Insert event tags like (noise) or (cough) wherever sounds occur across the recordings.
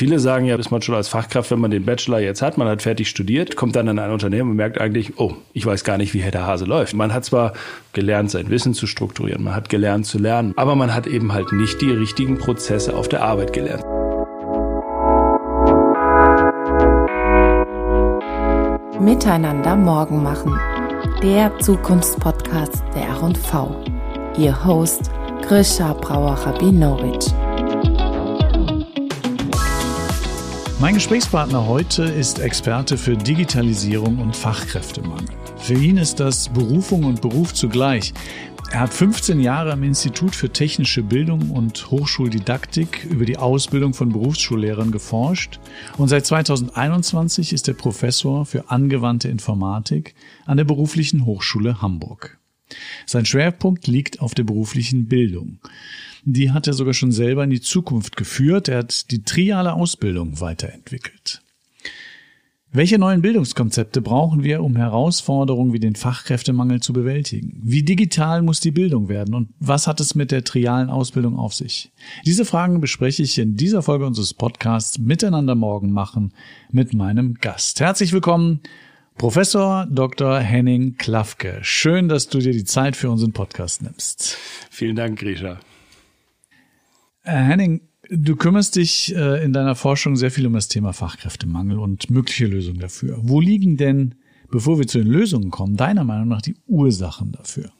Viele sagen ja, ist man schon als Fachkraft, wenn man den Bachelor jetzt hat, man hat fertig studiert, kommt dann in ein Unternehmen und merkt eigentlich, oh, ich weiß gar nicht, wie der Hase läuft. Man hat zwar gelernt, sein Wissen zu strukturieren, man hat gelernt zu lernen, aber man hat eben halt nicht die richtigen Prozesse auf der Arbeit gelernt. Miteinander morgen machen. Der Zukunftspodcast der R&V. Ihr Host Grisha Brauer-Rabinowitsch. Mein Gesprächspartner heute ist Experte für Digitalisierung und Fachkräftemangel. Für ihn ist das Berufung und Beruf zugleich. Er hat 15 Jahre am Institut für technische Bildung und Hochschuldidaktik über die Ausbildung von Berufsschullehrern geforscht und seit 2021 ist er Professor für angewandte Informatik an der Beruflichen Hochschule Hamburg. Sein Schwerpunkt liegt auf der beruflichen Bildung die hat er sogar schon selber in die Zukunft geführt. Er hat die triale Ausbildung weiterentwickelt. Welche neuen Bildungskonzepte brauchen wir, um Herausforderungen wie den Fachkräftemangel zu bewältigen? Wie digital muss die Bildung werden und was hat es mit der trialen Ausbildung auf sich? Diese Fragen bespreche ich in dieser Folge unseres Podcasts Miteinander morgen machen mit meinem Gast. Herzlich willkommen, Professor Dr. Henning Klafke. Schön, dass du dir die Zeit für unseren Podcast nimmst. Vielen Dank, Grisha. Äh, Henning, du kümmerst dich äh, in deiner Forschung sehr viel um das Thema Fachkräftemangel und mögliche Lösungen dafür. Wo liegen denn, bevor wir zu den Lösungen kommen, deiner Meinung nach die Ursachen dafür?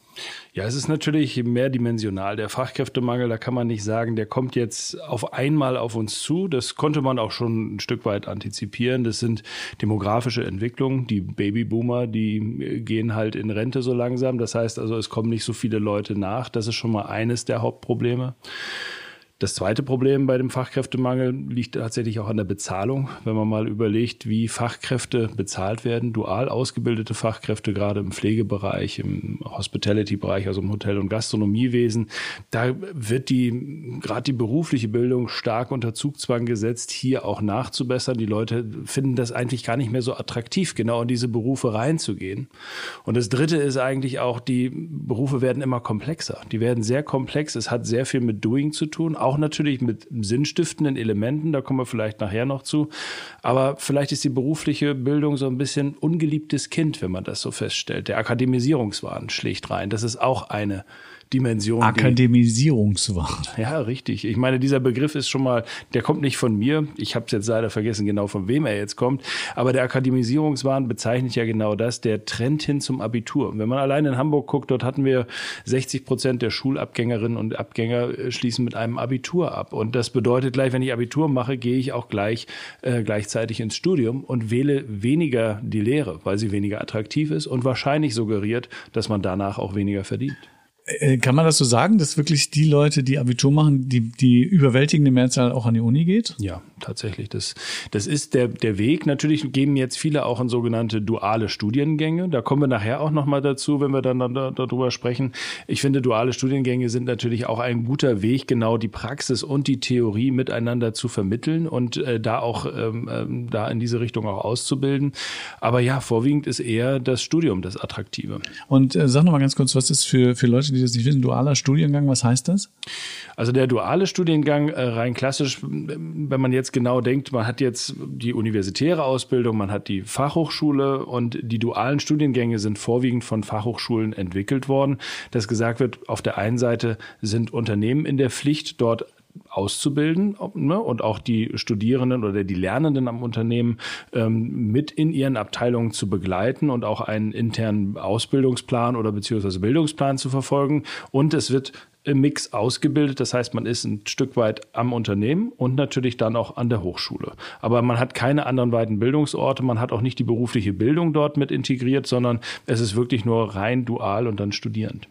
Ja, es ist natürlich mehrdimensional. Der Fachkräftemangel, da kann man nicht sagen, der kommt jetzt auf einmal auf uns zu. Das konnte man auch schon ein Stück weit antizipieren. Das sind demografische Entwicklungen. Die Babyboomer, die gehen halt in Rente so langsam. Das heißt also, es kommen nicht so viele Leute nach. Das ist schon mal eines der Hauptprobleme. Das zweite Problem bei dem Fachkräftemangel liegt tatsächlich auch an der Bezahlung. Wenn man mal überlegt, wie Fachkräfte bezahlt werden, dual ausgebildete Fachkräfte, gerade im Pflegebereich, im Hospitality-Bereich, also im Hotel- und Gastronomiewesen, da wird die, gerade die berufliche Bildung stark unter Zugzwang gesetzt, hier auch nachzubessern. Die Leute finden das eigentlich gar nicht mehr so attraktiv, genau in diese Berufe reinzugehen. Und das dritte ist eigentlich auch, die Berufe werden immer komplexer. Die werden sehr komplex. Es hat sehr viel mit Doing zu tun, auch natürlich mit sinnstiftenden Elementen, da kommen wir vielleicht nachher noch zu. Aber vielleicht ist die berufliche Bildung so ein bisschen ungeliebtes Kind, wenn man das so feststellt. Der Akademisierungswahn schlägt rein. Das ist auch eine Dimension. Akademisierungswahn. Ja, richtig. Ich meine, dieser Begriff ist schon mal, der kommt nicht von mir. Ich habe es jetzt leider vergessen, genau von wem er jetzt kommt. Aber der Akademisierungswahn bezeichnet ja genau das, der Trend hin zum Abitur. Wenn man allein in Hamburg guckt, dort hatten wir 60 Prozent der Schulabgängerinnen und Abgänger äh, schließen mit einem Abitur ab. Und das bedeutet gleich, wenn ich Abitur mache, gehe ich auch gleich äh, gleichzeitig ins Studium und wähle weniger die Lehre, weil sie weniger attraktiv ist und wahrscheinlich suggeriert, dass man danach auch weniger verdient. Äh, kann man das so sagen, dass wirklich die Leute, die Abitur machen, die, die überwältigende Mehrzahl auch an die Uni geht? Ja, tatsächlich. Das, das ist der, der Weg. Natürlich geben jetzt viele auch in sogenannte duale Studiengänge. Da kommen wir nachher auch nochmal dazu, wenn wir dann, dann darüber sprechen. Ich finde, duale Studiengänge sind natürlich auch ein guter Weg, genau die Praxis und die Theorie miteinander zu vermitteln und äh, da auch ähm, ähm da in diese Richtung auch auszubilden. Aber ja, vorwiegend ist eher das Studium das Attraktive. Und äh, sag nochmal ganz kurz, was ist für, für Leute, die die das nicht wissen, dualer Studiengang, was heißt das? Also der duale Studiengang, äh, rein klassisch, wenn man jetzt genau denkt, man hat jetzt die universitäre Ausbildung, man hat die Fachhochschule und die dualen Studiengänge sind vorwiegend von Fachhochschulen entwickelt worden, dass gesagt wird, auf der einen Seite sind Unternehmen in der Pflicht, dort auszubilden ne, und auch die Studierenden oder die Lernenden am Unternehmen ähm, mit in ihren Abteilungen zu begleiten und auch einen internen Ausbildungsplan oder beziehungsweise Bildungsplan zu verfolgen. Und es wird im Mix ausgebildet. Das heißt, man ist ein Stück weit am Unternehmen und natürlich dann auch an der Hochschule. Aber man hat keine anderen weiten Bildungsorte. Man hat auch nicht die berufliche Bildung dort mit integriert, sondern es ist wirklich nur rein dual und dann studierend.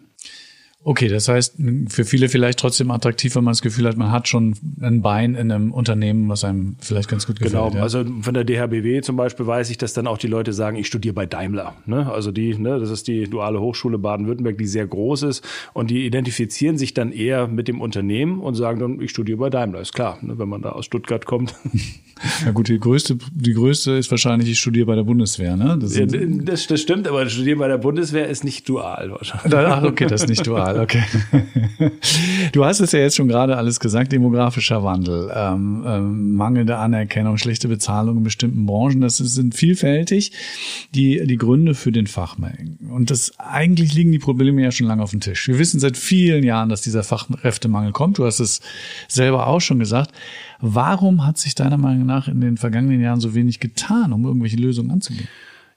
Okay, das heißt, für viele vielleicht trotzdem attraktiv, wenn man das Gefühl hat, man hat schon ein Bein in einem Unternehmen, was einem vielleicht ganz gut gefällt. Genau, ja. also von der DHBW zum Beispiel weiß ich, dass dann auch die Leute sagen, ich studiere bei Daimler. Ne? Also die, ne, das ist die duale Hochschule Baden-Württemberg, die sehr groß ist und die identifizieren sich dann eher mit dem Unternehmen und sagen dann, ich studiere bei Daimler. Ist klar, ne, wenn man da aus Stuttgart kommt. (laughs) Ja gut, die größte, die größte ist wahrscheinlich, ich studiere bei der Bundeswehr, ne? Das, ja, das, das stimmt, aber studieren bei der Bundeswehr ist nicht dual wahrscheinlich. Ach, okay, das ist nicht dual. Fall, okay. (laughs) Du hast es ja jetzt schon gerade alles gesagt, demografischer Wandel, ähm, ähm, mangelnde Anerkennung, schlechte Bezahlung in bestimmten Branchen, das sind vielfältig die, die Gründe für den Fachmangel. Und das eigentlich liegen die Probleme ja schon lange auf dem Tisch. Wir wissen seit vielen Jahren, dass dieser Fachkräftemangel kommt. Du hast es selber auch schon gesagt. Warum hat sich deiner Meinung nach in den vergangenen Jahren so wenig getan, um irgendwelche Lösungen anzugehen?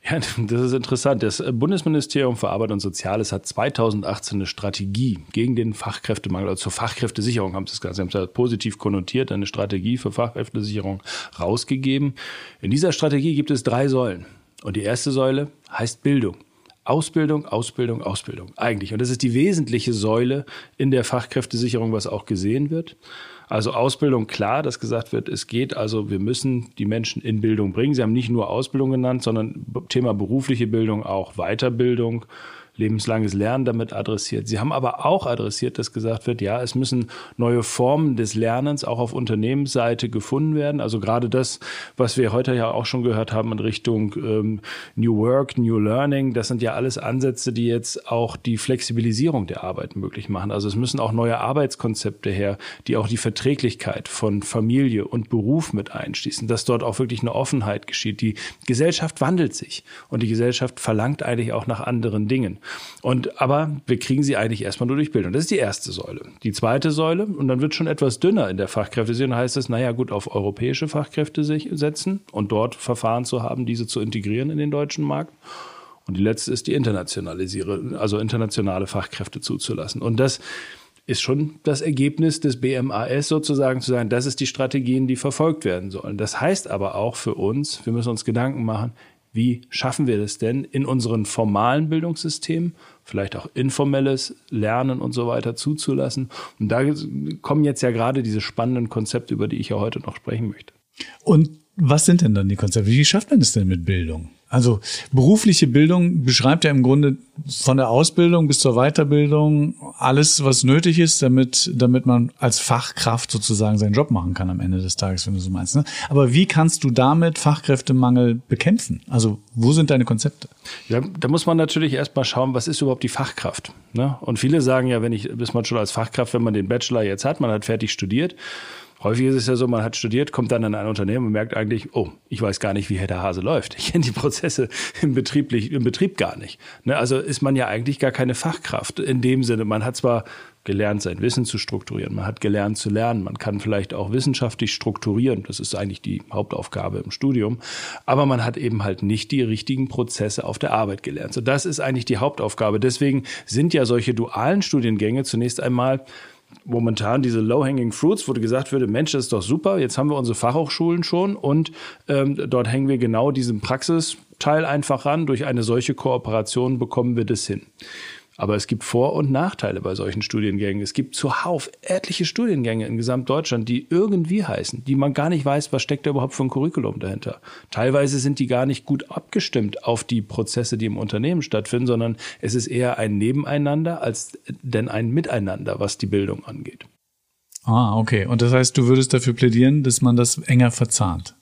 Ja, (laughs) das ist interessant. Das Bundesministerium für Arbeit und Soziales hat 2018 eine Strategie gegen den Fachkräftemangel, also zur Fachkräftesicherung haben sie gesagt. Sie haben es ja positiv konnotiert, eine Strategie für Fachkräftesicherung rausgegeben. In dieser Strategie gibt es drei Säulen. Und die erste Säule heißt Bildung. Ausbildung, Ausbildung, Ausbildung. Eigentlich. Und das ist die wesentliche Säule in der Fachkräftesicherung, was auch gesehen wird. Also Ausbildung, klar, dass gesagt wird, es geht, also wir müssen die Menschen in Bildung bringen. Sie haben nicht nur Ausbildung genannt, sondern Thema berufliche Bildung auch Weiterbildung lebenslanges Lernen damit adressiert. Sie haben aber auch adressiert, dass gesagt wird, ja, es müssen neue Formen des Lernens auch auf Unternehmensseite gefunden werden. Also gerade das, was wir heute ja auch schon gehört haben in Richtung ähm, New Work, New Learning, das sind ja alles Ansätze, die jetzt auch die Flexibilisierung der Arbeit möglich machen. Also es müssen auch neue Arbeitskonzepte her, die auch die Verträglichkeit von Familie und Beruf mit einschließen, dass dort auch wirklich eine Offenheit geschieht. Die Gesellschaft wandelt sich und die Gesellschaft verlangt eigentlich auch nach anderen Dingen. Und, aber wir kriegen sie eigentlich erstmal nur durch Bildung. Das ist die erste Säule. Die zweite Säule, und dann wird schon etwas dünner in der Fachkräftesicherung, heißt es, naja, gut, auf europäische Fachkräfte setzen und dort Verfahren zu haben, diese zu integrieren in den deutschen Markt. Und die letzte ist die internationalisiere, also internationale Fachkräfte zuzulassen. Und das ist schon das Ergebnis des BMAS sozusagen zu sagen, das ist die Strategien, die verfolgt werden sollen. Das heißt aber auch für uns, wir müssen uns Gedanken machen, wie schaffen wir das denn in unseren formalen Bildungssystemen, vielleicht auch informelles Lernen und so weiter zuzulassen? Und da kommen jetzt ja gerade diese spannenden Konzepte, über die ich ja heute noch sprechen möchte. Und was sind denn dann die Konzepte? Wie schafft man es denn mit Bildung? Also berufliche Bildung beschreibt ja im Grunde von der Ausbildung bis zur Weiterbildung alles, was nötig ist, damit, damit man als Fachkraft sozusagen seinen Job machen kann am Ende des Tages, wenn du so meinst. Ne? Aber wie kannst du damit Fachkräftemangel bekämpfen? Also wo sind deine Konzepte? Ja, da muss man natürlich erstmal schauen, was ist überhaupt die Fachkraft? Ne? Und viele sagen ja, wenn ich, bis man schon als Fachkraft, wenn man den Bachelor jetzt hat, man hat fertig studiert, Häufig ist es ja so, man hat studiert, kommt dann in ein Unternehmen und merkt eigentlich, oh, ich weiß gar nicht, wie der Hase läuft. Ich kenne die Prozesse im, Betrieblich, im Betrieb gar nicht. Ne? Also ist man ja eigentlich gar keine Fachkraft in dem Sinne. Man hat zwar gelernt, sein Wissen zu strukturieren, man hat gelernt zu lernen, man kann vielleicht auch wissenschaftlich strukturieren, das ist eigentlich die Hauptaufgabe im Studium, aber man hat eben halt nicht die richtigen Prozesse auf der Arbeit gelernt. So, das ist eigentlich die Hauptaufgabe. Deswegen sind ja solche dualen Studiengänge zunächst einmal momentan diese Low-Hanging Fruits, wo gesagt würde, Mensch, das ist doch super, jetzt haben wir unsere Fachhochschulen schon und ähm, dort hängen wir genau diesen Praxisteil einfach ran. Durch eine solche Kooperation bekommen wir das hin. Aber es gibt Vor- und Nachteile bei solchen Studiengängen. Es gibt zuhauf etliche Studiengänge in Gesamtdeutschland, die irgendwie heißen, die man gar nicht weiß, was steckt da überhaupt für ein Curriculum dahinter. Teilweise sind die gar nicht gut abgestimmt auf die Prozesse, die im Unternehmen stattfinden, sondern es ist eher ein Nebeneinander als denn ein Miteinander, was die Bildung angeht. Ah, okay. Und das heißt, du würdest dafür plädieren, dass man das enger verzahnt?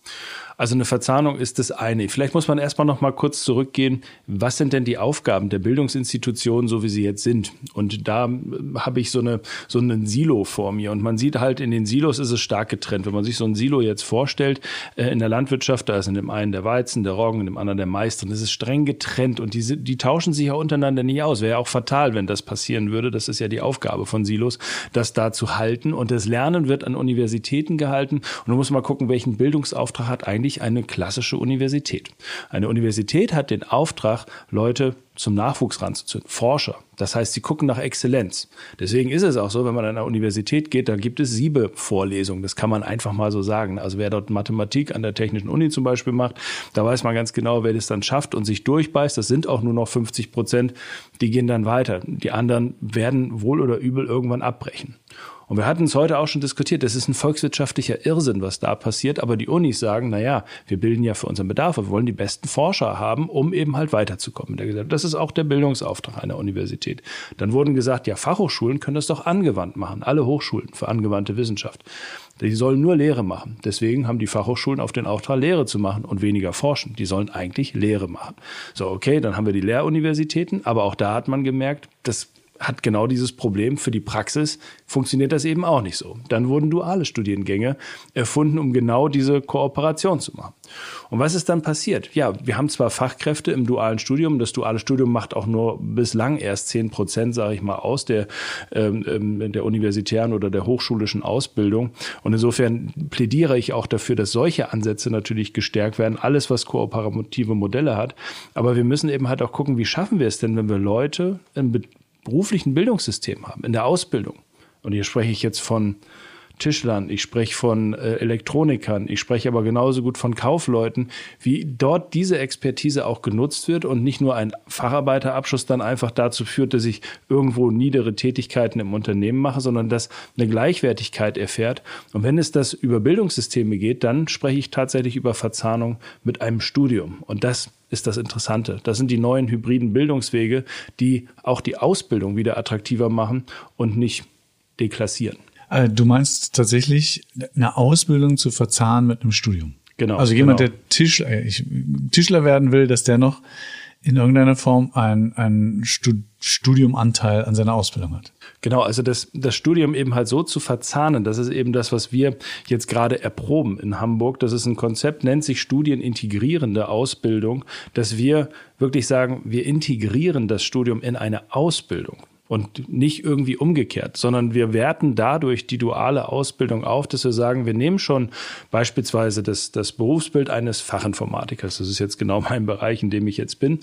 Also eine Verzahnung ist das eine. Vielleicht muss man erstmal noch mal kurz zurückgehen. Was sind denn die Aufgaben der Bildungsinstitutionen, so wie sie jetzt sind? Und da habe ich so eine so einen Silo vor mir. Und man sieht halt in den Silos ist es stark getrennt. Wenn man sich so ein Silo jetzt vorstellt äh, in der Landwirtschaft, da ist in dem einen der Weizen, der Roggen, in dem anderen der Mais drin. Das ist streng getrennt und die, die tauschen sich ja untereinander nicht aus. Wäre ja auch fatal, wenn das passieren würde. Das ist ja die Aufgabe von Silos, das da zu halten. Und das Lernen wird an Universitäten gehalten. Und du musst mal gucken, welchen Bildungsauftrag hat eigentlich eigentlich eine klassische Universität. Eine Universität hat den Auftrag, Leute zum Nachwuchs ranzuziehen, Forscher. Das heißt, sie gucken nach Exzellenz. Deswegen ist es auch so, wenn man an eine Universität geht, da gibt es sieben Vorlesungen. Das kann man einfach mal so sagen. Also wer dort Mathematik an der Technischen Uni zum Beispiel macht, da weiß man ganz genau, wer das dann schafft und sich durchbeißt. Das sind auch nur noch 50 Prozent. Die gehen dann weiter. Die anderen werden wohl oder übel irgendwann abbrechen. Und wir hatten es heute auch schon diskutiert, das ist ein volkswirtschaftlicher Irrsinn, was da passiert, aber die Unis sagen, na ja, wir bilden ja für unseren Bedarf, wir wollen die besten Forscher haben, um eben halt weiterzukommen. Das ist auch der Bildungsauftrag einer Universität. Dann wurden gesagt, ja, Fachhochschulen können das doch angewandt machen, alle Hochschulen für angewandte Wissenschaft. Die sollen nur Lehre machen. Deswegen haben die Fachhochschulen auf den Auftrag, Lehre zu machen und weniger forschen. Die sollen eigentlich Lehre machen. So, okay, dann haben wir die Lehruniversitäten, aber auch da hat man gemerkt, das hat genau dieses Problem. Für die Praxis funktioniert das eben auch nicht so. Dann wurden duale Studiengänge erfunden, um genau diese Kooperation zu machen. Und was ist dann passiert? Ja, wir haben zwar Fachkräfte im dualen Studium. Das duale Studium macht auch nur bislang erst zehn Prozent, sage ich mal, aus der, ähm, ähm, der universitären oder der hochschulischen Ausbildung. Und insofern plädiere ich auch dafür, dass solche Ansätze natürlich gestärkt werden. Alles, was kooperative Modelle hat. Aber wir müssen eben halt auch gucken, wie schaffen wir es denn, wenn wir Leute im beruflichen Bildungssystem haben, in der Ausbildung. Und hier spreche ich jetzt von Tischlern, ich spreche von äh, Elektronikern, ich spreche aber genauso gut von Kaufleuten, wie dort diese Expertise auch genutzt wird und nicht nur ein Facharbeiterabschluss dann einfach dazu führt, dass ich irgendwo niedere Tätigkeiten im Unternehmen mache, sondern dass eine Gleichwertigkeit erfährt. Und wenn es das über Bildungssysteme geht, dann spreche ich tatsächlich über Verzahnung mit einem Studium. Und das ist das Interessante. Das sind die neuen hybriden Bildungswege, die auch die Ausbildung wieder attraktiver machen und nicht deklassieren. Äh, du meinst tatsächlich eine Ausbildung zu verzahnen mit einem Studium. Genau. Also jemand, genau. der Tischler, äh, ich, Tischler werden will, dass der noch in irgendeiner Form ein, ein Studiumanteil an seiner Ausbildung hat. Genau, also das, das Studium eben halt so zu verzahnen, das ist eben das, was wir jetzt gerade erproben in Hamburg. Das ist ein Konzept, nennt sich studienintegrierende Ausbildung, dass wir wirklich sagen, wir integrieren das Studium in eine Ausbildung und nicht irgendwie umgekehrt, sondern wir werten dadurch die duale Ausbildung auf, dass wir sagen, wir nehmen schon beispielsweise das, das Berufsbild eines Fachinformatikers. Das ist jetzt genau (laughs) mein Bereich, in dem ich jetzt bin.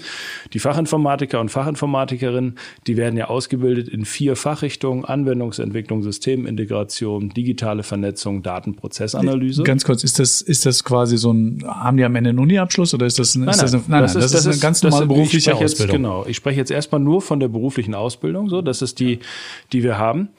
Die Fachinformatiker und Fachinformatikerinnen, die werden ja ausgebildet in vier Fachrichtungen, Anwendungsentwicklung, Systemintegration, digitale Vernetzung, Datenprozessanalyse. Ganz kurz, ist das, ist das quasi so ein, haben die am Ende einen Uni-Abschluss oder ist das, ein, nein, ist das, ein, nein, das, nein, ist, das, ist eine ganz normale berufliche Ausbildung. Ausbildung. Jetzt, genau, ich spreche jetzt erstmal nur von der beruflichen Ausbildung. So so. Das ist die, die wir haben.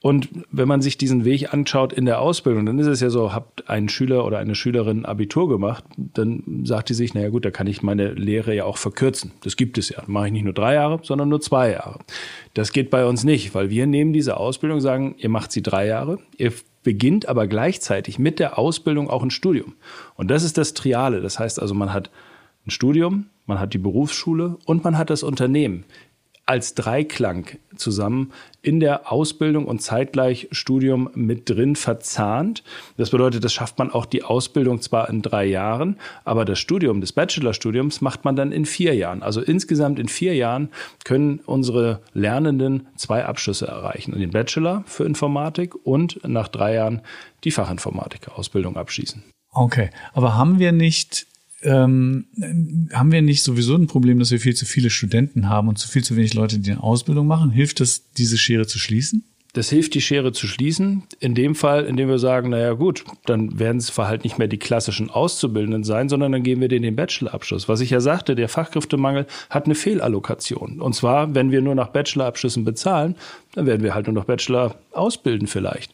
Und wenn man sich diesen Weg anschaut in der Ausbildung, dann ist es ja so, habt ein Schüler oder eine Schülerin Abitur gemacht, dann sagt die sich, naja gut, da kann ich meine Lehre ja auch verkürzen. Das gibt es ja. Dann mache ich nicht nur drei Jahre, sondern nur zwei Jahre. Das geht bei uns nicht, weil wir nehmen diese Ausbildung, sagen, ihr macht sie drei Jahre, ihr beginnt aber gleichzeitig mit der Ausbildung auch ein Studium. Und das ist das Triale. Das heißt also, man hat ein Studium, man hat die Berufsschule und man hat das Unternehmen als Dreiklang zusammen in der Ausbildung und zeitgleich Studium mit drin verzahnt. Das bedeutet, das schafft man auch die Ausbildung zwar in drei Jahren, aber das Studium des Bachelorstudiums macht man dann in vier Jahren. Also insgesamt in vier Jahren können unsere Lernenden zwei Abschlüsse erreichen. Den Bachelor für Informatik und nach drei Jahren die Fachinformatiker-Ausbildung abschließen. Okay, aber haben wir nicht ähm, haben wir nicht sowieso ein Problem, dass wir viel zu viele Studenten haben und zu viel zu wenig Leute, die eine Ausbildung machen? Hilft das, diese Schere zu schließen? Das hilft, die Schere zu schließen. In dem Fall, indem wir sagen, naja gut, dann werden es halt nicht mehr die klassischen Auszubildenden sein, sondern dann geben wir denen den Bachelorabschluss. Was ich ja sagte, der Fachkräftemangel hat eine Fehlallokation. Und zwar, wenn wir nur nach Bachelorabschlüssen bezahlen, dann werden wir halt nur noch Bachelor ausbilden vielleicht.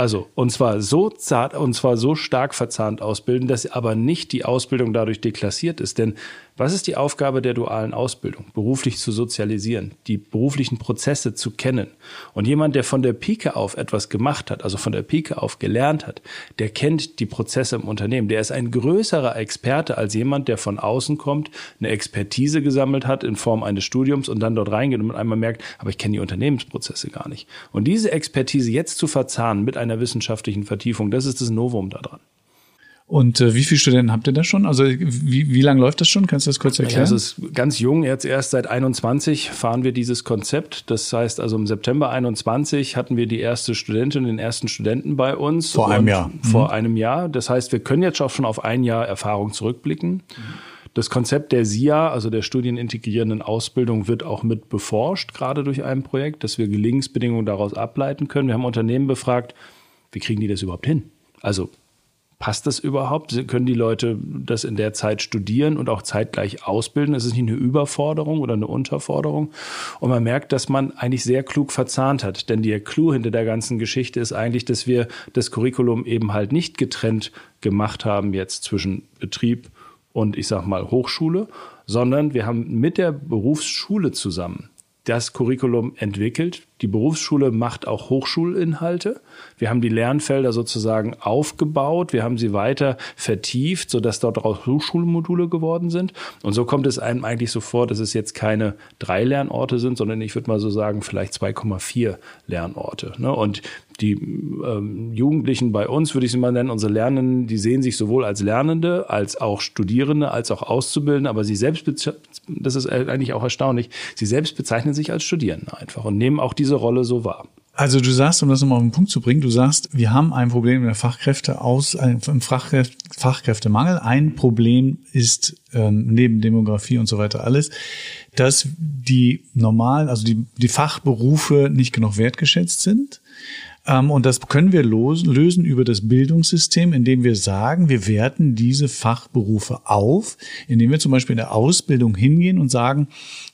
Also, und zwar so zart, und zwar so stark verzahnt ausbilden, dass aber nicht die Ausbildung dadurch deklassiert ist. Denn was ist die Aufgabe der dualen Ausbildung? Beruflich zu sozialisieren, die beruflichen Prozesse zu kennen. Und jemand, der von der Pike auf etwas gemacht hat, also von der Pike auf gelernt hat, der kennt die Prozesse im Unternehmen. Der ist ein größerer Experte als jemand, der von außen kommt, eine Expertise gesammelt hat in Form eines Studiums und dann dort reingeht und einmal merkt, aber ich kenne die Unternehmensprozesse gar nicht. Und diese Expertise jetzt zu verzahnen mit einer wissenschaftlichen Vertiefung, das ist das Novum daran. Und äh, wie viele Studenten habt ihr da schon? Also wie, wie lange läuft das schon? Kannst du das kurz erklären? Ja, es ist ganz jung, jetzt erst seit 21 fahren wir dieses Konzept. Das heißt also im September 21 hatten wir die erste Studentin, den ersten Studenten bei uns. Vor einem Jahr. Vor mhm. einem Jahr. Das heißt, wir können jetzt auch schon auf ein Jahr Erfahrung zurückblicken. Das Konzept der SIA, also der studienintegrierenden Ausbildung, wird auch mit beforscht, gerade durch ein Projekt, dass wir Gelingensbedingungen daraus ableiten können. Wir haben Unternehmen befragt, wie kriegen die das überhaupt hin? Also Passt das überhaupt? Können die Leute das in der Zeit studieren und auch zeitgleich ausbilden? Ist es nicht eine Überforderung oder eine Unterforderung? Und man merkt, dass man eigentlich sehr klug verzahnt hat. Denn der Clou hinter der ganzen Geschichte ist eigentlich, dass wir das Curriculum eben halt nicht getrennt gemacht haben jetzt zwischen Betrieb und ich sag mal Hochschule, sondern wir haben mit der Berufsschule zusammen das Curriculum entwickelt. Die Berufsschule macht auch Hochschulinhalte. Wir haben die Lernfelder sozusagen aufgebaut. Wir haben sie weiter vertieft, sodass dort auch Hochschulmodule geworden sind. Und so kommt es einem eigentlich so vor, dass es jetzt keine drei Lernorte sind, sondern ich würde mal so sagen, vielleicht 2,4 Lernorte. Ne? Und die ähm, Jugendlichen bei uns, würde ich sie mal nennen, unsere Lernenden, die sehen sich sowohl als Lernende, als auch Studierende, als auch Auszubildende, aber sie selbst, das ist eigentlich auch erstaunlich, sie selbst bezeichnen sich als Studierende einfach und nehmen auch diese Rolle so wahr. Also du sagst, um das nochmal auf den Punkt zu bringen, du sagst, wir haben ein Problem der Fachkräfte aus, im Fachkräfte, Fachkräftemangel. Ein Problem ist ähm, neben Demografie und so weiter alles, dass die normalen, also die, die Fachberufe nicht genug wertgeschätzt sind. Ähm, und das können wir lösen über das Bildungssystem, indem wir sagen, wir werten diese Fachberufe auf, indem wir zum Beispiel in der Ausbildung hingehen und sagen,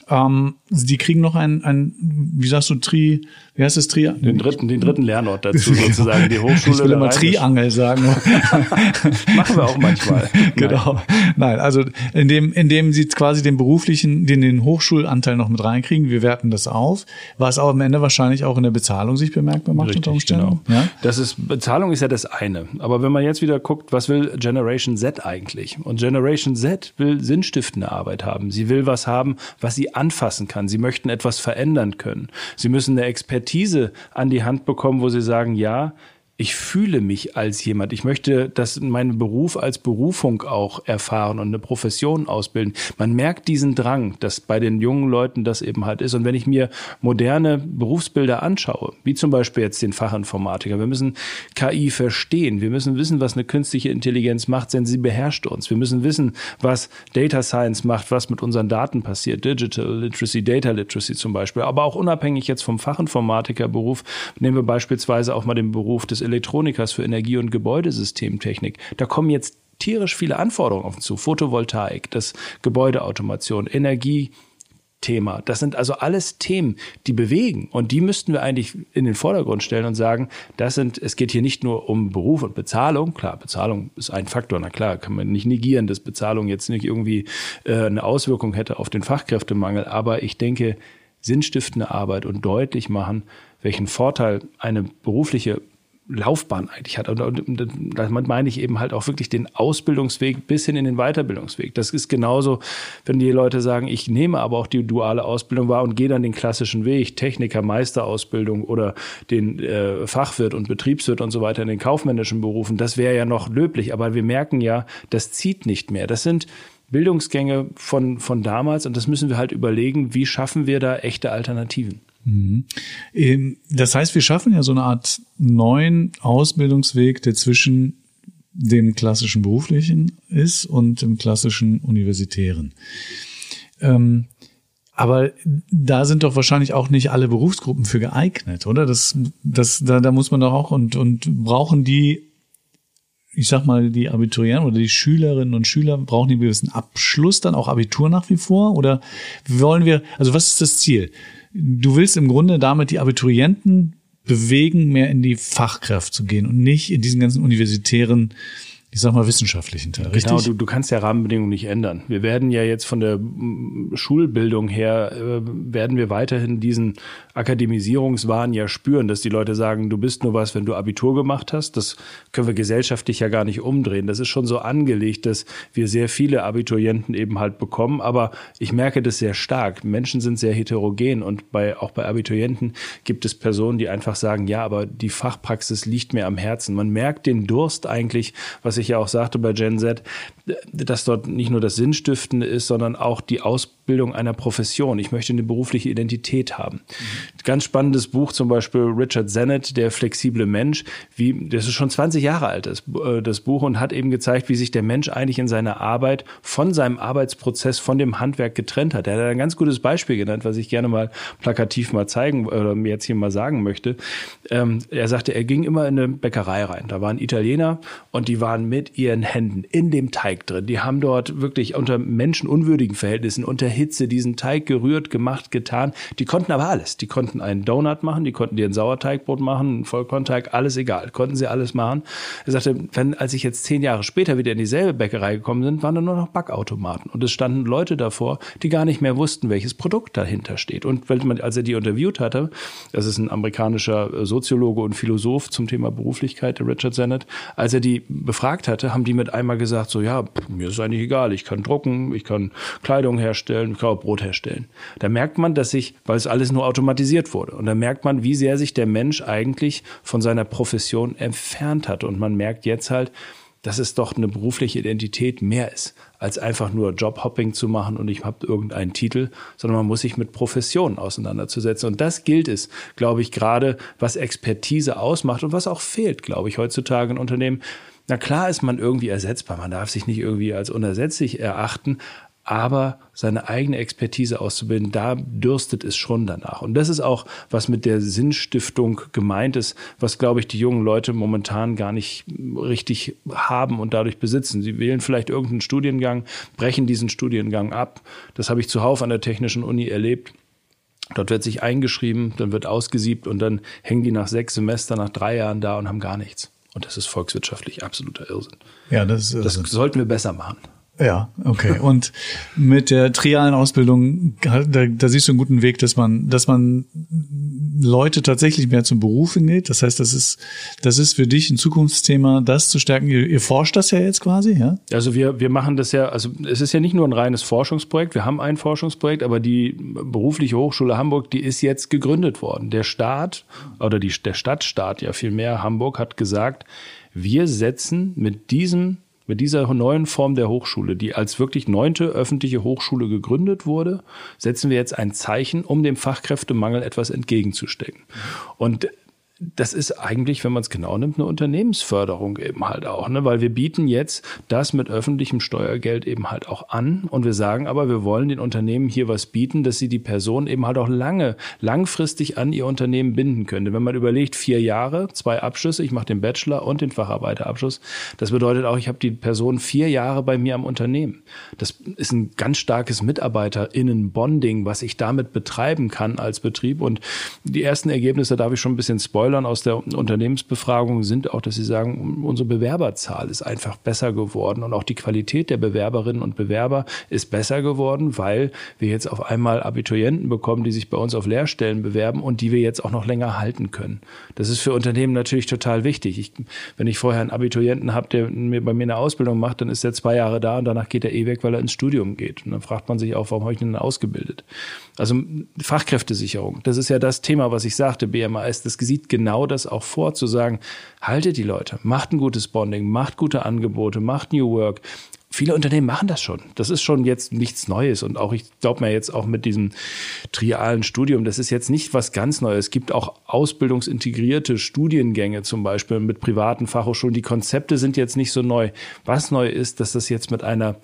ähm, die kriegen noch ein, ein, wie sagst du, Tri, wie heißt das Tri? Den dritten, den dritten Lernort dazu (laughs) sozusagen, die Hochschule. Ich will immer Triangel sagen. (laughs) (laughs) Machen wir auch manchmal. Genau. Nein. Nein, also in dem, in dem sie quasi den beruflichen, den, den Hochschulanteil noch mit reinkriegen, wir werten das auf, was auch am Ende wahrscheinlich auch in der Bezahlung sich bemerkbar macht Richtig, unter Umständen. Genau. Ja? Das ist, Bezahlung ist ja das eine. Aber wenn man jetzt wieder guckt, was will Generation Z eigentlich? Und Generation Z will sinnstiftende Arbeit haben. Sie will was haben, was sie anfassen kann. Sie möchten etwas verändern können. Sie müssen eine Expertise an die Hand bekommen, wo sie sagen, ja, ich fühle mich als jemand. Ich möchte das meinen Beruf als Berufung auch erfahren und eine Profession ausbilden. Man merkt diesen Drang, dass bei den jungen Leuten das eben halt ist. Und wenn ich mir moderne Berufsbilder anschaue, wie zum Beispiel jetzt den Fachinformatiker, wir müssen KI verstehen. Wir müssen wissen, was eine künstliche Intelligenz macht, denn sie beherrscht uns. Wir müssen wissen, was Data Science macht, was mit unseren Daten passiert. Digital Literacy, Data Literacy zum Beispiel. Aber auch unabhängig jetzt vom Fachinformatikerberuf, nehmen wir beispielsweise auch mal den Beruf des Elektronikers für Energie- und Gebäudesystemtechnik. Da kommen jetzt tierisch viele Anforderungen auf uns zu. Photovoltaik, das Gebäudeautomation, Energie, Thema. Das sind also alles Themen, die bewegen und die müssten wir eigentlich in den Vordergrund stellen und sagen, das sind, es geht hier nicht nur um Beruf und Bezahlung. Klar, Bezahlung ist ein Faktor, na klar, kann man nicht negieren, dass Bezahlung jetzt nicht irgendwie äh, eine Auswirkung hätte auf den Fachkräftemangel, aber ich denke, sinnstiftende Arbeit und deutlich machen, welchen Vorteil eine berufliche Laufbahn eigentlich hat. Und, damit meine ich eben halt auch wirklich den Ausbildungsweg bis hin in den Weiterbildungsweg. Das ist genauso, wenn die Leute sagen, ich nehme aber auch die duale Ausbildung wahr und gehe dann den klassischen Weg, Techniker, Meisterausbildung oder den äh, Fachwirt und Betriebswirt und so weiter in den kaufmännischen Berufen. Das wäre ja noch löblich. Aber wir merken ja, das zieht nicht mehr. Das sind Bildungsgänge von, von damals und das müssen wir halt überlegen, wie schaffen wir da echte Alternativen. Mhm. Ähm, das heißt, wir schaffen ja so eine Art neuen Ausbildungsweg, der zwischen dem klassischen beruflichen ist und dem klassischen universitären. Ähm, aber da sind doch wahrscheinlich auch nicht alle Berufsgruppen für geeignet, oder? Das, das, da, da muss man doch auch und, und brauchen die, ich sag mal, die Abiturienten oder die Schülerinnen und Schüler, brauchen die einen gewissen Abschluss dann auch Abitur nach wie vor? Oder wollen wir, also was ist das Ziel? Du willst im Grunde damit die Abiturienten bewegen, mehr in die Fachkraft zu gehen und nicht in diesen ganzen universitären ich sag mal, wissenschaftlichen Teil, richtig? Genau, du, du kannst ja Rahmenbedingungen nicht ändern. Wir werden ja jetzt von der Schulbildung her, äh, werden wir weiterhin diesen Akademisierungswahn ja spüren, dass die Leute sagen, du bist nur was, wenn du Abitur gemacht hast. Das können wir gesellschaftlich ja gar nicht umdrehen. Das ist schon so angelegt, dass wir sehr viele Abiturienten eben halt bekommen. Aber ich merke das sehr stark. Menschen sind sehr heterogen und bei, auch bei Abiturienten gibt es Personen, die einfach sagen, ja, aber die Fachpraxis liegt mir am Herzen. Man merkt den Durst eigentlich, was ich ja auch sagte bei Gen Z, dass dort nicht nur das Sinnstiften ist, sondern auch die Ausbildung einer Profession. Ich möchte eine berufliche Identität haben. Mhm. Ganz spannendes Buch zum Beispiel Richard Sennett, Der flexible Mensch, wie, das ist schon 20 Jahre alt, das, äh, das Buch, und hat eben gezeigt, wie sich der Mensch eigentlich in seiner Arbeit von seinem Arbeitsprozess, von dem Handwerk getrennt hat. Er hat ein ganz gutes Beispiel genannt, was ich gerne mal plakativ mal zeigen oder mir jetzt hier mal sagen möchte. Ähm, er sagte, er ging immer in eine Bäckerei rein. Da waren Italiener und die waren mit ihren Händen in dem Teig drin. Die haben dort wirklich unter menschenunwürdigen Verhältnissen, unter Hitze diesen Teig gerührt, gemacht, getan. Die konnten aber alles. Die konnten einen Donut machen, die konnten dir ein Sauerteigbrot machen, ein Vollkornteig, alles egal. Konnten sie alles machen. Er sagte, wenn, als ich jetzt zehn Jahre später wieder in dieselbe Bäckerei gekommen bin, waren da nur noch Backautomaten. Und es standen Leute davor, die gar nicht mehr wussten, welches Produkt dahinter steht. Und als er die interviewt hatte, das ist ein amerikanischer Soziologe und Philosoph zum Thema Beruflichkeit, der Richard Sennett, als er die befragt hatte, haben die mit einmal gesagt, so ja, mir ist eigentlich egal, ich kann drucken, ich kann Kleidung herstellen, ich kann auch Brot herstellen. Da merkt man, dass sich, weil es alles nur automatisiert wurde, und da merkt man, wie sehr sich der Mensch eigentlich von seiner Profession entfernt hat. Und man merkt jetzt halt, dass es doch eine berufliche Identität mehr ist, als einfach nur Jobhopping zu machen und ich habe irgendeinen Titel, sondern man muss sich mit Professionen auseinanderzusetzen. Und das gilt es, glaube ich, gerade was Expertise ausmacht und was auch fehlt, glaube ich, heutzutage in Unternehmen. Na klar ist man irgendwie ersetzbar, man darf sich nicht irgendwie als unersetzlich erachten, aber seine eigene Expertise auszubilden, da dürstet es schon danach. Und das ist auch, was mit der Sinnstiftung gemeint ist, was, glaube ich, die jungen Leute momentan gar nicht richtig haben und dadurch besitzen. Sie wählen vielleicht irgendeinen Studiengang, brechen diesen Studiengang ab. Das habe ich zuhauf an der Technischen Uni erlebt. Dort wird sich eingeschrieben, dann wird ausgesiebt und dann hängen die nach sechs Semestern, nach drei Jahren da und haben gar nichts. Und das ist volkswirtschaftlich absoluter Irrsinn. Ja, das, ist das sollten wir besser machen. Ja, okay. Und mit der trialen Ausbildung, da, da siehst du einen guten Weg, dass man, dass man Leute tatsächlich mehr zum Beruf hingeht. Das heißt, das ist, das ist für dich ein Zukunftsthema, das zu stärken. Ihr, ihr forscht das ja jetzt quasi, ja? Also wir, wir machen das ja, also es ist ja nicht nur ein reines Forschungsprojekt. Wir haben ein Forschungsprojekt, aber die berufliche Hochschule Hamburg, die ist jetzt gegründet worden. Der Staat oder die, der Stadtstaat ja vielmehr Hamburg hat gesagt, wir setzen mit diesem mit dieser neuen Form der Hochschule, die als wirklich neunte öffentliche Hochschule gegründet wurde, setzen wir jetzt ein Zeichen, um dem Fachkräftemangel etwas entgegenzustecken. Und das ist eigentlich, wenn man es genau nimmt, eine Unternehmensförderung eben halt auch, ne? weil wir bieten jetzt das mit öffentlichem Steuergeld eben halt auch an und wir sagen aber, wir wollen den Unternehmen hier was bieten, dass sie die Person eben halt auch lange, langfristig an ihr Unternehmen binden können. Denn wenn man überlegt, vier Jahre, zwei Abschlüsse, ich mache den Bachelor und den Facharbeiterabschluss, das bedeutet auch, ich habe die Person vier Jahre bei mir am Unternehmen. Das ist ein ganz starkes MitarbeiterInnen-Bonding, was ich damit betreiben kann als Betrieb und die ersten Ergebnisse darf ich schon ein bisschen spoilern Spoilern aus der Unternehmensbefragung sind auch, dass sie sagen, unsere Bewerberzahl ist einfach besser geworden und auch die Qualität der Bewerberinnen und Bewerber ist besser geworden, weil wir jetzt auf einmal Abiturienten bekommen, die sich bei uns auf Lehrstellen bewerben und die wir jetzt auch noch länger halten können. Das ist für Unternehmen natürlich total wichtig. Ich, wenn ich vorher einen Abiturienten habe, der mir bei mir eine Ausbildung macht, dann ist er zwei Jahre da und danach geht er eh weg, weil er ins Studium geht. Und dann fragt man sich auch, warum habe ich ihn denn ausgebildet? Also Fachkräftesicherung, das ist ja das Thema, was ich sagte, BMAS, das sieht genau das auch vor, zu sagen, haltet die Leute, macht ein gutes Bonding, macht gute Angebote, macht New Work. Viele Unternehmen machen das schon. Das ist schon jetzt nichts Neues. Und auch, ich glaube mir jetzt auch mit diesem trialen Studium, das ist jetzt nicht was ganz Neues. Es gibt auch ausbildungsintegrierte Studiengänge zum Beispiel mit privaten Fachhochschulen. Die Konzepte sind jetzt nicht so neu. Was neu ist, dass das jetzt mit einer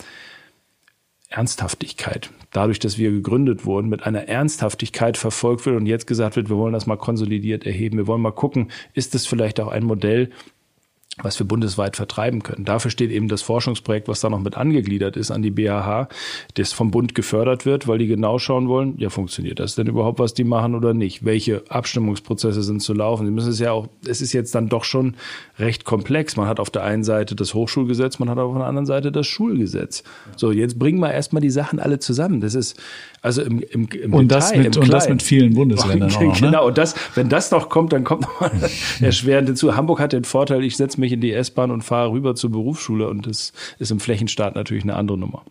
Ernsthaftigkeit, dadurch, dass wir gegründet wurden, mit einer Ernsthaftigkeit verfolgt wird und jetzt gesagt wird, wir wollen das mal konsolidiert erheben. Wir wollen mal gucken, ist das vielleicht auch ein Modell, was wir bundesweit vertreiben können. Dafür steht eben das Forschungsprojekt, was da noch mit angegliedert ist an die BHH, das vom Bund gefördert wird, weil die genau schauen wollen, ja, funktioniert das denn überhaupt, was die machen oder nicht? Welche Abstimmungsprozesse sind zu laufen? Sie müssen es ja auch, es ist jetzt dann doch schon recht komplex. Man hat auf der einen Seite das Hochschulgesetz, man hat auf der anderen Seite das Schulgesetz. So, jetzt bringen wir erstmal die Sachen alle zusammen. Das ist, also im, im, im und Detail, das mit, Und das mit vielen (laughs) Bundesländern auch, ne? Genau, und das, wenn das noch kommt, dann kommt nochmal (laughs) erschwerend hinzu. Hamburg hat den Vorteil, ich setze mich in die S-Bahn und fahre rüber zur Berufsschule und das ist im Flächenstaat natürlich eine andere Nummer.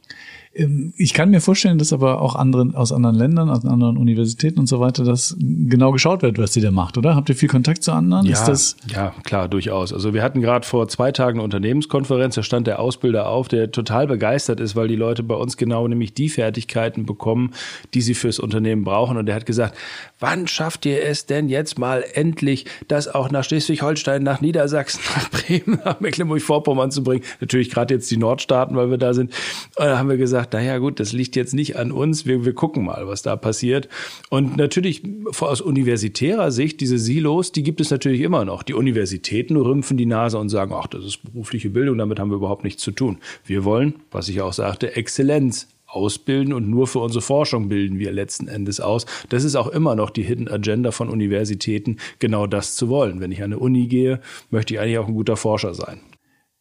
Ähm, ich kann mir vorstellen, dass aber auch anderen, aus anderen Ländern, aus anderen Universitäten und so weiter, dass genau geschaut wird, was sie da macht, oder? Habt ihr viel Kontakt zu anderen? Ja, ja klar, durchaus. Also wir hatten gerade vor zwei Tagen eine Unternehmenskonferenz, da stand der Ausbilder auf, der total begeistert ist, weil die Leute bei uns genau nämlich die Fertigkeiten bekommen, die sie fürs Unternehmen brauchen. Und der hat gesagt, wann schafft ihr es denn jetzt mal endlich, das auch nach Schleswig-Holstein, nach Niedersachsen, (laughs) nach Bremen, nach Mecklenburg-Vorpommern zu bringen? Natürlich gerade jetzt die Nordstaaten, weil wir da sind. Und da haben wir gesagt, gesagt, naja gut, das liegt jetzt nicht an uns, wir, wir gucken mal, was da passiert. Und natürlich aus universitärer Sicht, diese Silos, die gibt es natürlich immer noch. Die Universitäten rümpfen die Nase und sagen, ach, das ist berufliche Bildung, damit haben wir überhaupt nichts zu tun. Wir wollen, was ich auch sagte, Exzellenz ausbilden und nur für unsere Forschung bilden wir letzten Endes aus. Das ist auch immer noch die Hidden Agenda von Universitäten, genau das zu wollen. Wenn ich an eine Uni gehe, möchte ich eigentlich auch ein guter Forscher sein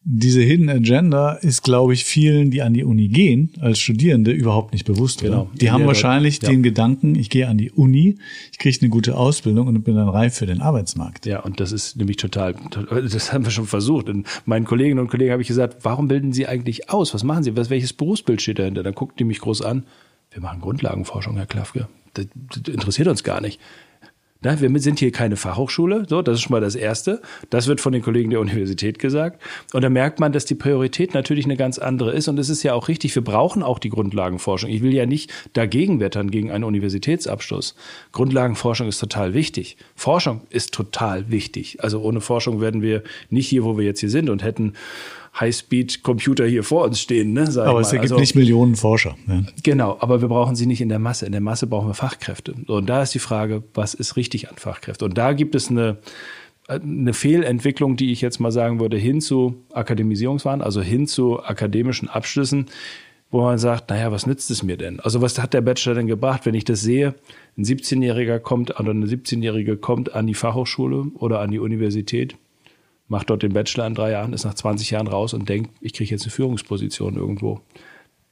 diese Hidden Agenda ist, glaube ich, vielen, die an die Uni gehen, als Studierende, überhaupt nicht bewusst. Genau. Die haben wahrscheinlich ja. den Gedanken, ich gehe an die Uni, ich kriege eine gute Ausbildung und bin dann reif für den Arbeitsmarkt. Ja, und das ist nämlich total, das haben wir schon versucht. Und meinen Kolleginnen und Kollegen habe ich gesagt, warum bilden Sie eigentlich aus? Was machen Sie? Was, welches Berufsbild steht dahinter? Dann guckt die mich groß an. Wir machen Grundlagenforschung, Herr Klafke. Das, das interessiert uns gar nicht. Na, wir sind hier keine Fachhochschule, so, das ist schon mal das Erste. Das wird von den Kollegen der Universität gesagt. Und da merkt man, dass die Priorität natürlich eine ganz andere ist. Und es ist ja auch richtig, wir brauchen auch die Grundlagenforschung. Ich will ja nicht dagegen wettern gegen einen Universitätsabschluss. Grundlagenforschung ist total wichtig. Forschung ist total wichtig. Also ohne Forschung werden wir nicht hier, wo wir jetzt hier sind und hätten Highspeed-Computer hier vor uns stehen. Ne, aber es ergibt also, nicht Millionen Forscher. Ja. Genau, aber wir brauchen sie nicht in der Masse. In der Masse brauchen wir Fachkräfte. Und da ist die Frage, was ist richtig an Fachkräften? Und da gibt es eine, eine Fehlentwicklung, die ich jetzt mal sagen würde, hin zu Akademisierungswahn, also hin zu akademischen Abschlüssen, wo man sagt, naja, was nützt es mir denn? Also was hat der Bachelor denn gebracht, wenn ich das sehe? Ein 17-Jähriger kommt oder eine 17-Jährige kommt an die Fachhochschule oder an die Universität macht dort den Bachelor in drei Jahren, ist nach 20 Jahren raus und denkt, ich kriege jetzt eine Führungsposition irgendwo.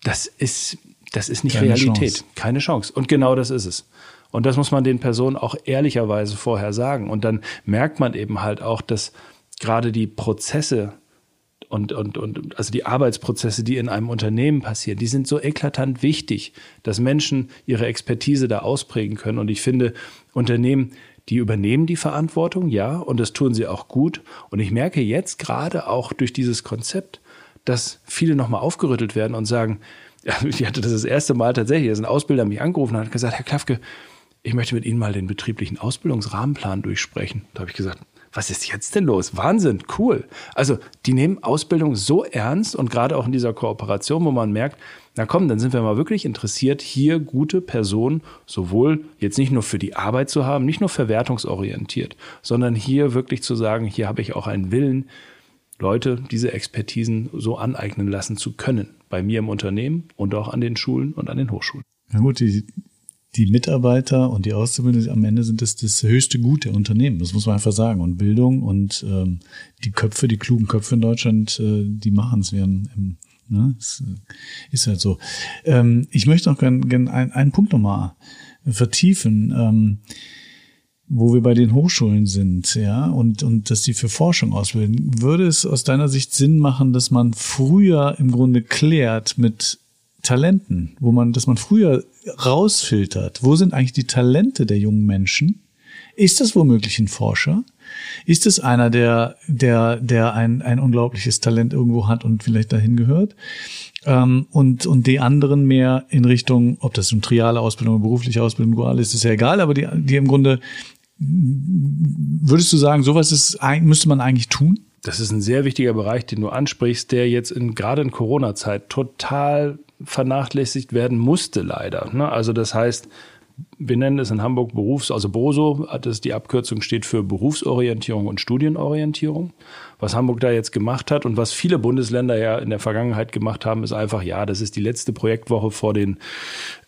Das ist, das ist nicht Keine Realität. Chance. Keine Chance. Und genau das ist es. Und das muss man den Personen auch ehrlicherweise vorher sagen. Und dann merkt man eben halt auch, dass gerade die Prozesse und, und, und also die Arbeitsprozesse, die in einem Unternehmen passieren, die sind so eklatant wichtig, dass Menschen ihre Expertise da ausprägen können. Und ich finde, Unternehmen, die übernehmen die Verantwortung, ja, und das tun sie auch gut. Und ich merke jetzt gerade auch durch dieses Konzept, dass viele nochmal aufgerüttelt werden und sagen, (laughs) ja, ich hatte das das erste Mal tatsächlich, dass ein Ausbilder mich angerufen hat und gesagt, Herr Klafke, ich möchte mit Ihnen mal den betrieblichen Ausbildungsrahmenplan durchsprechen. Da habe ich gesagt, was ist jetzt denn los? Wahnsinn, cool. Also die nehmen Ausbildung so ernst und gerade auch in dieser Kooperation, wo man merkt, na komm, dann sind wir mal wirklich interessiert, hier gute Personen sowohl jetzt nicht nur für die Arbeit zu haben, nicht nur verwertungsorientiert, sondern hier wirklich zu sagen, hier habe ich auch einen Willen, Leute diese Expertisen so aneignen lassen zu können. Bei mir im Unternehmen und auch an den Schulen und an den Hochschulen. Na gut, die, die Mitarbeiter und die Auszubildenden am Ende sind das das höchste Gut der Unternehmen. Das muss man einfach sagen. Und Bildung und ähm, die Köpfe, die klugen Köpfe in Deutschland, äh, die machen es. Wir haben im, ne, es äh, ist halt so. Ähm, ich möchte noch gerne gern einen, einen Punkt nochmal vertiefen. Ähm, wo wir bei den Hochschulen sind, ja, und, und dass die für Forschung ausbilden, würde es aus deiner Sicht Sinn machen, dass man früher im Grunde klärt mit Talenten, wo man, dass man früher rausfiltert, wo sind eigentlich die Talente der jungen Menschen? Ist das womöglich ein Forscher? Ist es einer, der, der, der ein, ein unglaubliches Talent irgendwo hat und vielleicht dahin gehört? Ähm, und, und die anderen mehr in Richtung, ob das eine triale Ausbildung, berufliche Ausbildung, dual ist, ist ja egal, aber die, die im Grunde, würdest du sagen, sowas ist, müsste man eigentlich tun? Das ist ein sehr wichtiger Bereich, den du ansprichst, der jetzt in, gerade in Corona-Zeit total vernachlässigt werden musste, leider. Ne? Also das heißt, wir nennen es in Hamburg Berufs-, also BOSO, das die Abkürzung steht für Berufsorientierung und Studienorientierung. Was Hamburg da jetzt gemacht hat und was viele Bundesländer ja in der Vergangenheit gemacht haben, ist einfach, ja, das ist die letzte Projektwoche vor den,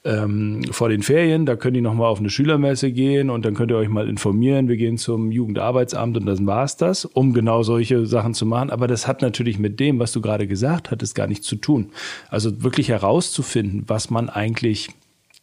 ähm, vor den Ferien. Da könnt ihr nochmal auf eine Schülermesse gehen und dann könnt ihr euch mal informieren. Wir gehen zum Jugendarbeitsamt und dann war's das, um genau solche Sachen zu machen. Aber das hat natürlich mit dem, was du gerade gesagt hattest, gar nichts zu tun. Also wirklich herauszufinden, was man eigentlich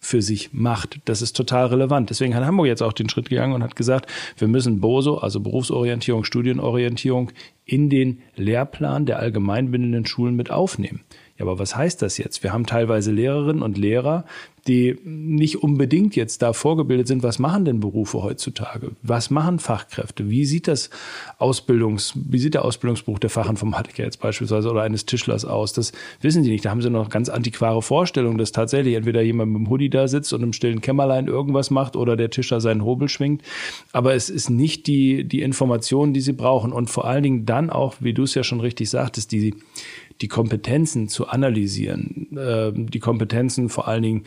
für sich macht. Das ist total relevant. Deswegen hat Hamburg jetzt auch den Schritt gegangen und hat gesagt, wir müssen BOSO, also Berufsorientierung, Studienorientierung, in den Lehrplan der allgemeinbindenden Schulen mit aufnehmen. Ja, aber was heißt das jetzt? Wir haben teilweise Lehrerinnen und Lehrer, die nicht unbedingt jetzt da vorgebildet sind, was machen denn Berufe heutzutage? Was machen Fachkräfte? Wie sieht das Ausbildungs, wie sieht der Ausbildungsberuf der Fachinformatiker jetzt beispielsweise oder eines Tischlers aus? Das wissen sie nicht. Da haben sie noch ganz antiquare Vorstellungen, dass tatsächlich entweder jemand mit dem Hoodie da sitzt und im stillen Kämmerlein irgendwas macht oder der Tischler seinen Hobel schwingt. Aber es ist nicht die, die Information, die sie brauchen. Und vor allen Dingen dann auch, wie du es ja schon richtig sagtest, die, die Kompetenzen zu analysieren, äh, die Kompetenzen vor allen Dingen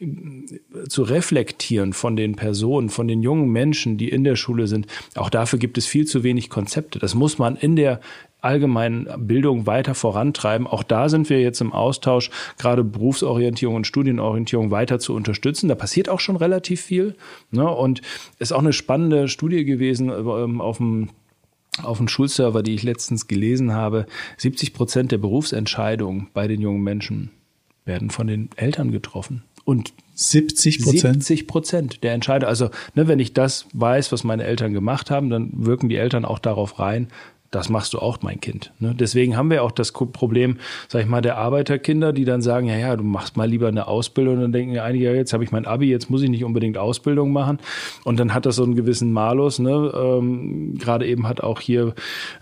äh, zu reflektieren von den Personen, von den jungen Menschen, die in der Schule sind. Auch dafür gibt es viel zu wenig Konzepte. Das muss man in der allgemeinen Bildung weiter vorantreiben. Auch da sind wir jetzt im Austausch, gerade Berufsorientierung und Studienorientierung weiter zu unterstützen. Da passiert auch schon relativ viel. Ne? Und ist auch eine spannende Studie gewesen ähm, auf dem auf dem Schulserver, die ich letztens gelesen habe, 70 Prozent der Berufsentscheidungen bei den jungen Menschen werden von den Eltern getroffen. Und 70 Prozent? 70 Prozent der Entscheider. Also, ne, wenn ich das weiß, was meine Eltern gemacht haben, dann wirken die Eltern auch darauf rein, das machst du auch, mein Kind. Ne? Deswegen haben wir auch das Problem, sag ich mal, der Arbeiterkinder, die dann sagen, ja, ja, du machst mal lieber eine Ausbildung und dann denken einige, ja, jetzt habe ich mein Abi, jetzt muss ich nicht unbedingt Ausbildung machen. Und dann hat das so einen gewissen Malus. Ne? Ähm, gerade eben hat auch hier,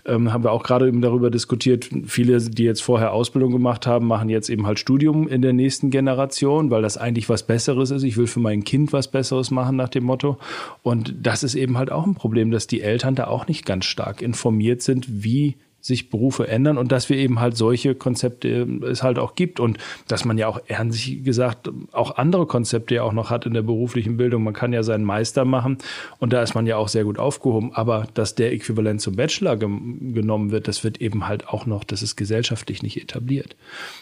ähm, haben wir auch gerade eben darüber diskutiert, viele, die jetzt vorher Ausbildung gemacht haben, machen jetzt eben halt Studium in der nächsten Generation, weil das eigentlich was Besseres ist. Ich will für mein Kind was Besseres machen nach dem Motto. Und das ist eben halt auch ein Problem, dass die Eltern da auch nicht ganz stark informiert sind sind, wie sich Berufe ändern und dass wir eben halt solche Konzepte äh, es halt auch gibt und dass man ja auch ehrlich gesagt auch andere Konzepte ja auch noch hat in der beruflichen Bildung. Man kann ja seinen Meister machen und da ist man ja auch sehr gut aufgehoben, aber dass der Äquivalent zum Bachelor genommen wird, das wird eben halt auch noch, das ist gesellschaftlich nicht etabliert.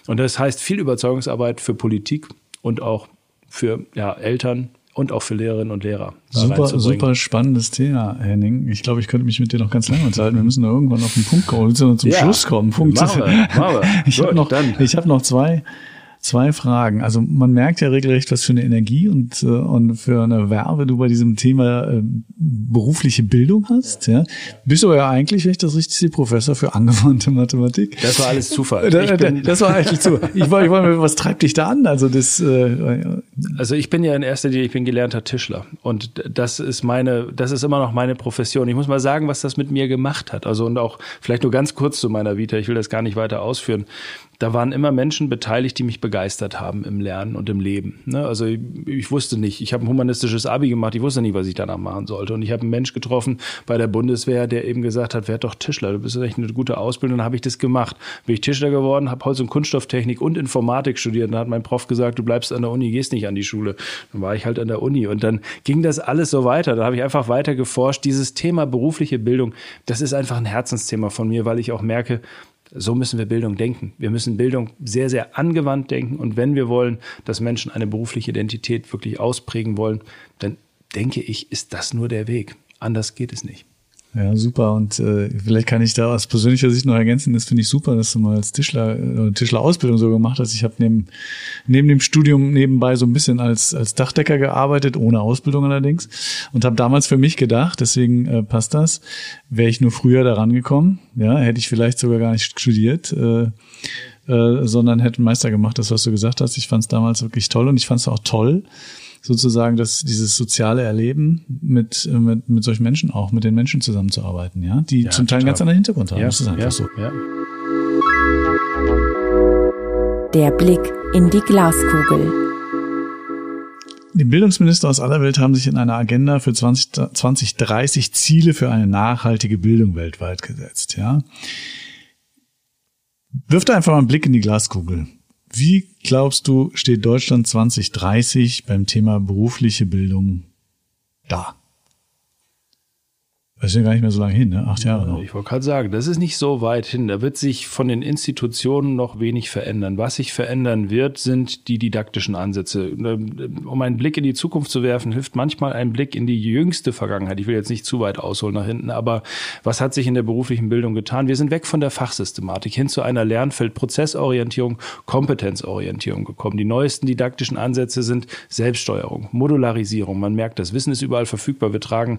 Und das heißt viel Überzeugungsarbeit für Politik und auch für ja, Eltern, und auch für Lehrerinnen und Lehrer. Super, super spannendes Thema, Henning. Ich glaube, ich könnte mich mit dir noch ganz lange unterhalten. Wir müssen da irgendwann auf den Punkt kommen, zum ja, Schluss kommen. Punkt. Machen wir, machen wir. (laughs) Ich habe noch, ich hab noch zwei zwei Fragen. Also man merkt ja regelrecht, was für eine Energie und, äh, und für eine Werbe du bei diesem Thema äh, berufliche Bildung hast. Ja. Bist aber ja eigentlich, wenn ich das richtig sehe, Professor für angewandte Mathematik. Das war alles Zufall. Da, das war eigentlich Zufall. Ich wollte, ich wollte, was treibt dich da an? Also das. Äh, also ich bin ja in erster Linie, ich bin gelernter Tischler und das ist meine, das ist immer noch meine Profession. Ich muss mal sagen, was das mit mir gemacht hat. Also und auch vielleicht nur ganz kurz zu meiner Vita. Ich will das gar nicht weiter ausführen da waren immer Menschen beteiligt, die mich begeistert haben im Lernen und im Leben. Ne? Also ich, ich, wusste nicht, ich habe ein humanistisches Abi gemacht, ich wusste nicht, was ich danach machen sollte. Und ich habe einen Mensch getroffen bei der Bundeswehr, der eben gesagt hat, werd doch Tischler, du bist echt eine gute Ausbildung. Dann habe ich das gemacht. Bin ich Tischler geworden, habe Holz- und Kunststofftechnik und Informatik studiert. Dann hat mein Prof gesagt, du bleibst an der Uni, gehst nicht an die Schule. Dann war ich halt an der Uni. Und dann ging das alles so weiter. Da habe ich einfach weiter geforscht. Dieses Thema berufliche Bildung, das ist einfach ein Herzensthema von mir, weil ich auch merke, so müssen wir Bildung denken. Wir müssen Bildung sehr, sehr angewandt denken. Und wenn wir wollen, dass Menschen eine berufliche Identität wirklich ausprägen wollen, dann denke ich, ist das nur der Weg. Anders geht es nicht. Ja, super. Und äh, vielleicht kann ich da aus persönlicher Sicht noch ergänzen, das finde ich super, dass du mal als Tischler, äh, Tischlerausbildung so gemacht hast. Ich habe neben, neben dem Studium nebenbei so ein bisschen als, als Dachdecker gearbeitet, ohne Ausbildung allerdings. Und habe damals für mich gedacht, deswegen äh, passt das, wäre ich nur früher daran gekommen, ja, hätte ich vielleicht sogar gar nicht studiert. Äh, äh, sondern hätte einen Meister gemacht, das, was du gesagt hast. Ich fand es damals wirklich toll und ich fand es auch toll, sozusagen das, dieses soziale Erleben mit, mit, mit solchen Menschen auch, mit den Menschen zusammenzuarbeiten, ja, die ja, zum Teil einen ganz anderen Hintergrund haben. Ja, das ist einfach ja, so. Ja. Der Blick in die Glaskugel. Die Bildungsminister aus aller Welt haben sich in einer Agenda für 20, 2030 Ziele für eine nachhaltige Bildung weltweit gesetzt, ja. Wirft einfach mal einen Blick in die Glaskugel. Wie glaubst du, steht Deutschland 2030 beim Thema berufliche Bildung da? Das ist ja gar nicht mehr so lange hin, ne? Acht Jahre noch. Ich wollte gerade sagen, das ist nicht so weit hin. Da wird sich von den Institutionen noch wenig verändern. Was sich verändern wird, sind die didaktischen Ansätze. Um einen Blick in die Zukunft zu werfen, hilft manchmal ein Blick in die jüngste Vergangenheit. Ich will jetzt nicht zu weit ausholen nach hinten, aber was hat sich in der beruflichen Bildung getan? Wir sind weg von der Fachsystematik hin zu einer Lernfeld-Prozessorientierung, Kompetenzorientierung gekommen. Die neuesten didaktischen Ansätze sind Selbststeuerung, Modularisierung. Man merkt, das Wissen ist überall verfügbar. Wir tragen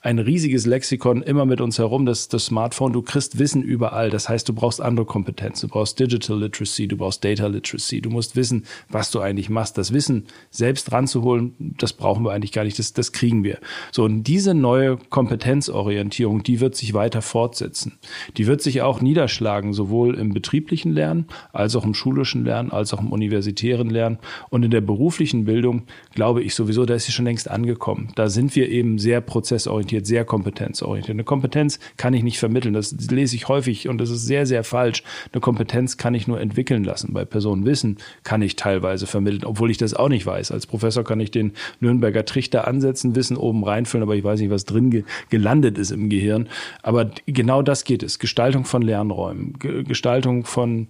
ein riesiges Lexikon Lexikon immer mit uns herum, das, das Smartphone, du kriegst Wissen überall. Das heißt, du brauchst andere Kompetenzen. Du brauchst Digital Literacy, du brauchst Data Literacy. Du musst wissen, was du eigentlich machst. Das Wissen selbst ranzuholen, das brauchen wir eigentlich gar nicht. Das, das kriegen wir. So, und diese neue Kompetenzorientierung, die wird sich weiter fortsetzen. Die wird sich auch niederschlagen, sowohl im betrieblichen Lernen, als auch im schulischen Lernen, als auch im universitären Lernen. Und in der beruflichen Bildung glaube ich sowieso, da ist sie schon längst angekommen. Da sind wir eben sehr prozessorientiert, sehr kompetent. Kompetenzorientiert. Eine Kompetenz kann ich nicht vermitteln. Das lese ich häufig und das ist sehr, sehr falsch. Eine Kompetenz kann ich nur entwickeln lassen. Bei Personen Wissen kann ich teilweise vermitteln, obwohl ich das auch nicht weiß. Als Professor kann ich den Nürnberger Trichter ansetzen, Wissen oben reinfüllen, aber ich weiß nicht, was drin ge gelandet ist im Gehirn. Aber genau das geht es. Gestaltung von Lernräumen, Gestaltung von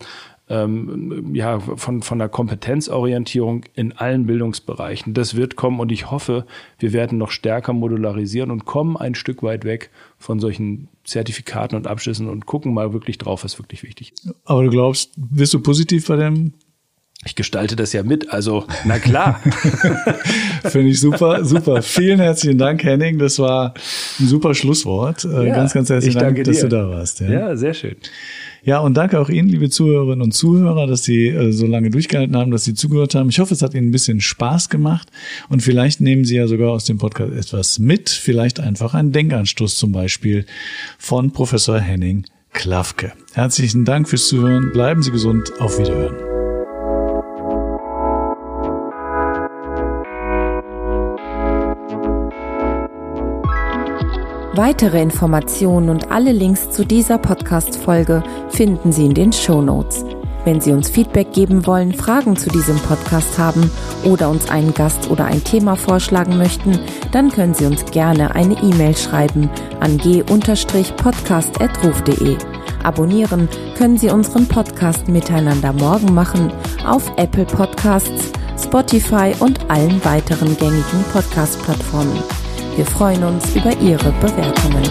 ähm, ja, von, von der Kompetenzorientierung in allen Bildungsbereichen. Das wird kommen und ich hoffe, wir werden noch stärker modularisieren und kommen ein Stück weit weg von solchen Zertifikaten und Abschlüssen und gucken mal wirklich drauf, was wirklich wichtig ist. Aber du glaubst, bist du positiv bei dem ich gestalte das ja mit, also na klar. (laughs) (laughs) Finde ich super, super. Vielen herzlichen Dank, Henning. Das war ein super Schlusswort. Äh, ja, ganz, ganz herzlichen Dank, dass du da warst. Ja. ja, sehr schön. Ja, und danke auch Ihnen, liebe Zuhörerinnen und Zuhörer, dass Sie äh, so lange durchgehalten haben, dass Sie zugehört haben. Ich hoffe, es hat Ihnen ein bisschen Spaß gemacht und vielleicht nehmen Sie ja sogar aus dem Podcast etwas mit, vielleicht einfach einen Denkanstoß zum Beispiel von Professor Henning Klafke. Herzlichen Dank fürs Zuhören. Bleiben Sie gesund. Auf Wiederhören. Weitere Informationen und alle Links zu dieser Podcast-Folge finden Sie in den Show Notes. Wenn Sie uns Feedback geben wollen, Fragen zu diesem Podcast haben oder uns einen Gast oder ein Thema vorschlagen möchten, dann können Sie uns gerne eine E-Mail schreiben an g-podcast.ruf.de. Abonnieren können Sie unseren Podcast Miteinander morgen machen auf Apple Podcasts, Spotify und allen weiteren gängigen Podcast-Plattformen. Wir freuen uns über Ihre Bewertungen.